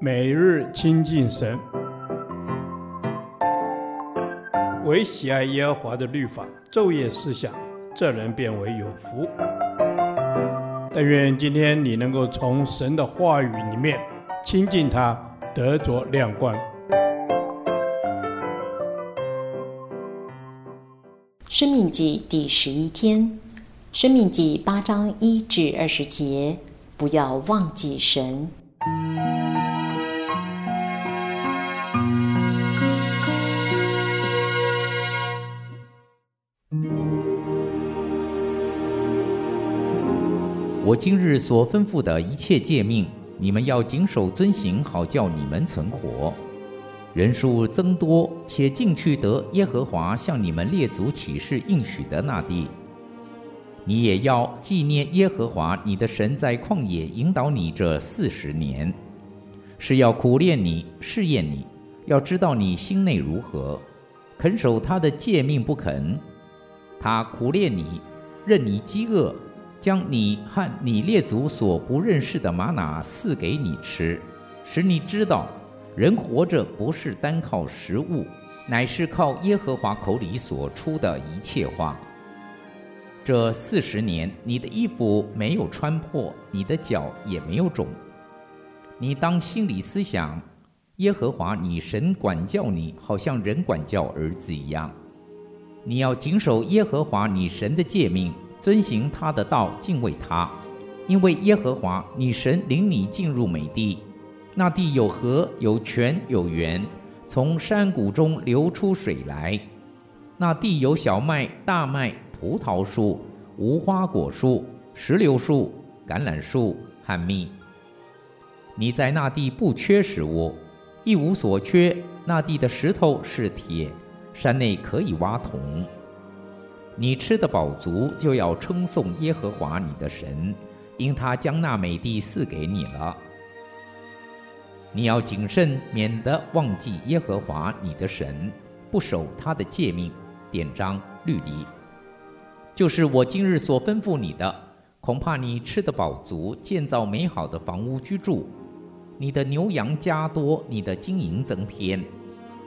每日亲近神，唯喜爱耶和华的律法，昼夜思想，这人便为有福。但愿今天你能够从神的话语里面亲近他，得着亮光。生命记第十一天，生命记八章一至二十节，不要忘记神。我今日所吩咐的一切诫命，你们要谨守遵行，好叫你们存活。人数增多，且进去得耶和华向你们列祖起誓应许的那地。你也要纪念耶和华你的神在旷野引导你这四十年，是要苦练你，试验你，要知道你心内如何，肯守他的诫命不肯。他苦练你，任你饥饿。将你和你列祖所不认识的玛哪赐给你吃，使你知道，人活着不是单靠食物，乃是靠耶和华口里所出的一切话。这四十年，你的衣服没有穿破，你的脚也没有肿。你当心里思想，耶和华你神管教你，好像人管教儿子一样。你要谨守耶和华你神的诫命。遵行他的道，敬畏他，因为耶和华你神领你进入美地，那地有河，有泉，有源，从山谷中流出水来。那地有小麦、大麦、葡萄树、无花果树、石榴树、橄榄树和蜜。你在那地不缺食物，一无所缺。那地的石头是铁，山内可以挖铜。你吃得饱足，就要称颂耶和华你的神，因他将那美地赐给你了。你要谨慎，免得忘记耶和华你的神，不守他的诫命、典章、律例。就是我今日所吩咐你的，恐怕你吃得饱足，建造美好的房屋居住，你的牛羊加多，你的金银增添，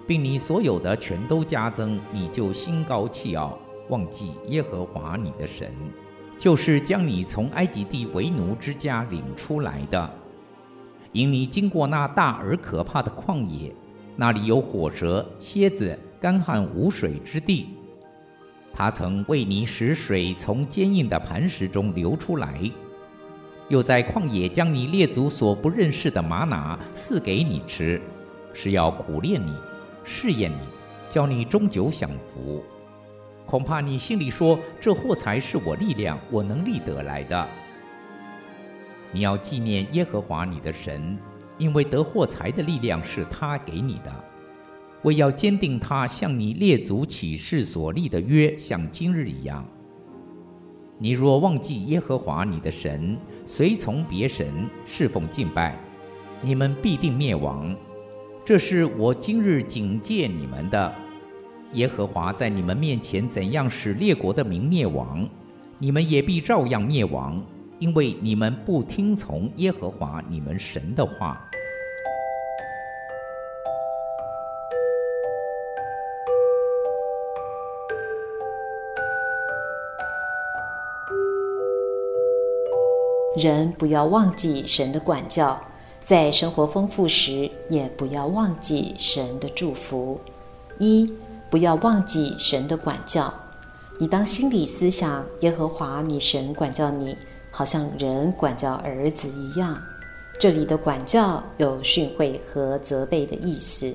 并你所有的全都加增，你就心高气傲。忘记耶和华你的神，就是将你从埃及地为奴之家领出来的。因你经过那大而可怕的旷野，那里有火蛇、蝎子、干旱无水之地。他曾为你使水从坚硬的磐石中流出来，又在旷野将你列祖所不认识的玛哪赐给你吃，是要苦练你、试验你，叫你终久享福。恐怕你心里说：“这货财是我力量、我能力得来的。”你要纪念耶和华你的神，因为得货财的力量是他给你的，为要坚定他向你列祖起誓所立的约，像今日一样。你若忘记耶和华你的神，随从别神侍奉敬拜，你们必定灭亡。这是我今日警戒你们的。耶和华在你们面前怎样使列国的民灭亡，你们也必照样灭亡，因为你们不听从耶和华你们神的话。人不要忘记神的管教，在生活丰富时，也不要忘记神的祝福。一不要忘记神的管教，你当心里思想，耶和华你神管教你，好像人管教儿子一样。这里的管教有训诲和责备的意思。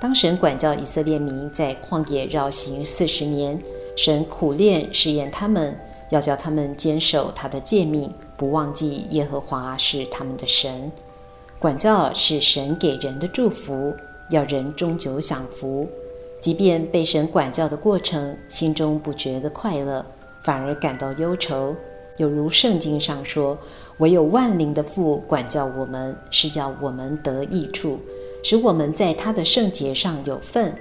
当神管教以色列民在旷野绕行四十年，神苦练试验他们，要叫他们坚守他的诫命，不忘记耶和华是他们的神。管教是神给人的祝福，要人终久享福。即便被神管教的过程，心中不觉得快乐，反而感到忧愁。有如圣经上说：“唯有万灵的父管教我们，是要我们得益处，使我们在他的圣洁上有份。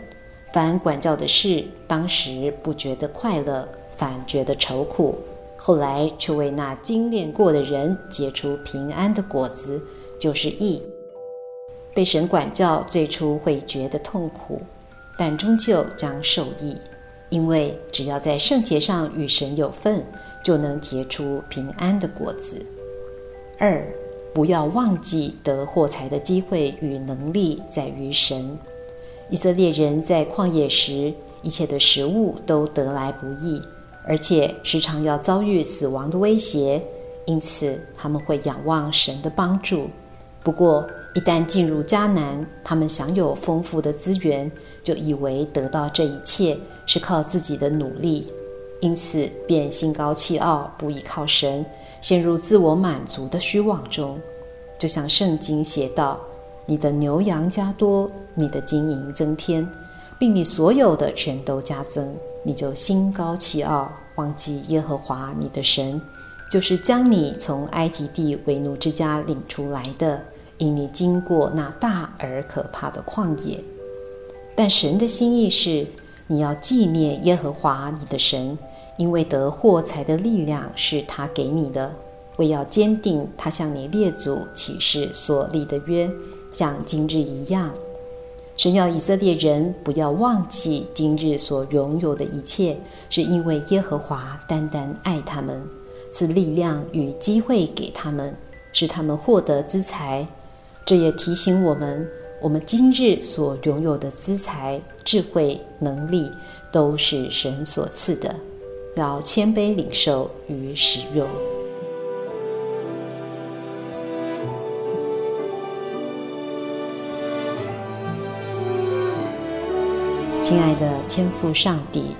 凡管教的事，当时不觉得快乐，反觉得愁苦；后来却为那精炼过的人结出平安的果子，就是义。”被神管教最初会觉得痛苦，但终究将受益，因为只要在圣洁上与神有份，就能结出平安的果子。二，不要忘记得获财的机会与能力在于神。以色列人在旷野时，一切的食物都得来不易，而且时常要遭遇死亡的威胁，因此他们会仰望神的帮助。不过，一旦进入迦南，他们享有丰富的资源，就以为得到这一切是靠自己的努力，因此便心高气傲，不依靠神，陷入自我满足的虚妄中。就像圣经写道。你的牛羊加多，你的金银增添，并你所有的全都加增，你就心高气傲，忘记耶和华你的神，就是将你从埃及地为奴之家领出来的，因你经过那大而可怕的旷野。但神的心意是，你要纪念耶和华你的神，因为得获财的力量是他给你的，为要坚定他向你列祖起誓所立的约。像今日一样，神要以色列人不要忘记今日所拥有的一切，是因为耶和华单单爱他们，赐力量与机会给他们，使他们获得资财。这也提醒我们，我们今日所拥有的资财、智慧、能力，都是神所赐的，要谦卑领受与使用。亲爱的天父上帝，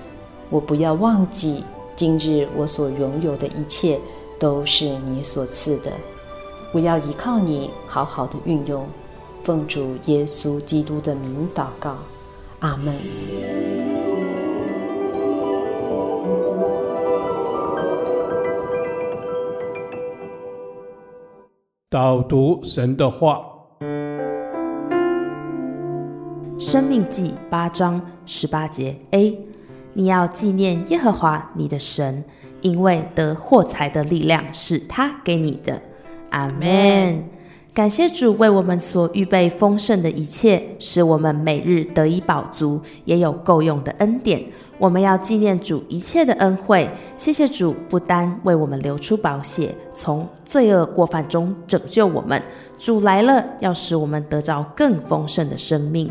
我不要忘记今日我所拥有的一切都是你所赐的，我要依靠你好好的运用。奉主耶稣基督的名祷告，阿门。导读神的话。生命记八章十八节 A，你要纪念耶和华你的神，因为得获财的力量是他给你的。阿门。感谢主为我们所预备丰盛的一切，使我们每日得以饱足，也有够用的恩典。我们要纪念主一切的恩惠。谢谢主，不单为我们流出宝血，从罪恶过犯中拯救我们。主来了，要使我们得着更丰盛的生命。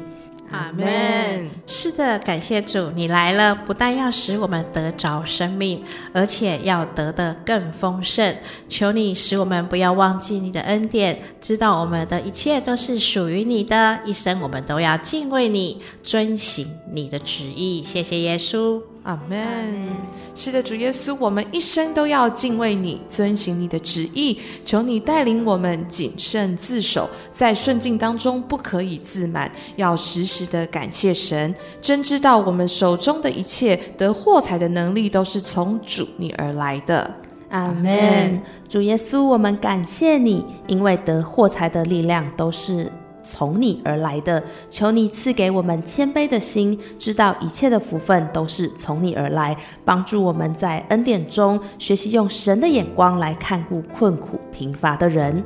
阿门。是的，感谢主，你来了，不但要使我们得着生命，而且要得的更丰盛。求你使我们不要忘记你的恩典，知道我们的一切都是属于你的，一生我们都要敬畏你，遵行你的旨意。谢谢耶稣。阿门。是的，主耶稣，我们一生都要敬畏你，遵行你的旨意。求你带领我们谨慎自守，在顺境当中不可以自满，要时时的感谢神。真知道我们手中的一切得获财的能力，都是从主你而来的。阿门。主耶稣，我们感谢你，因为得获财的力量都是。从你而来的，求你赐给我们谦卑的心，知道一切的福分都是从你而来，帮助我们在恩典中学习用神的眼光来看顾困苦贫乏的人。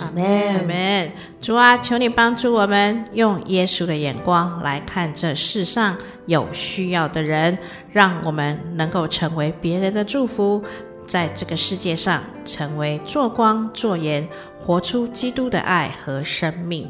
阿门，阿门。主啊，求你帮助我们用耶稣的眼光来看这世上有需要的人，让我们能够成为别人的祝福，在这个世界上成为做光做盐，活出基督的爱和生命。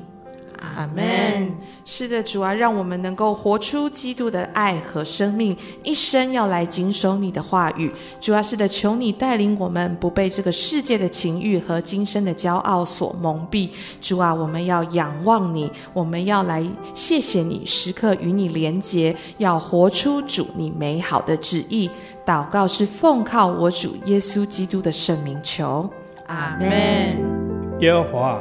阿门。是的，主啊，让我们能够活出基督的爱和生命，一生要来谨守你的话语。主啊，是的，求你带领我们，不被这个世界的情欲和今生的骄傲所蒙蔽。主啊，我们要仰望你，我们要来谢谢你，时刻与你连结，要活出主你美好的旨意。祷告是奉靠我主耶稣基督的圣名求。阿门。耶和华。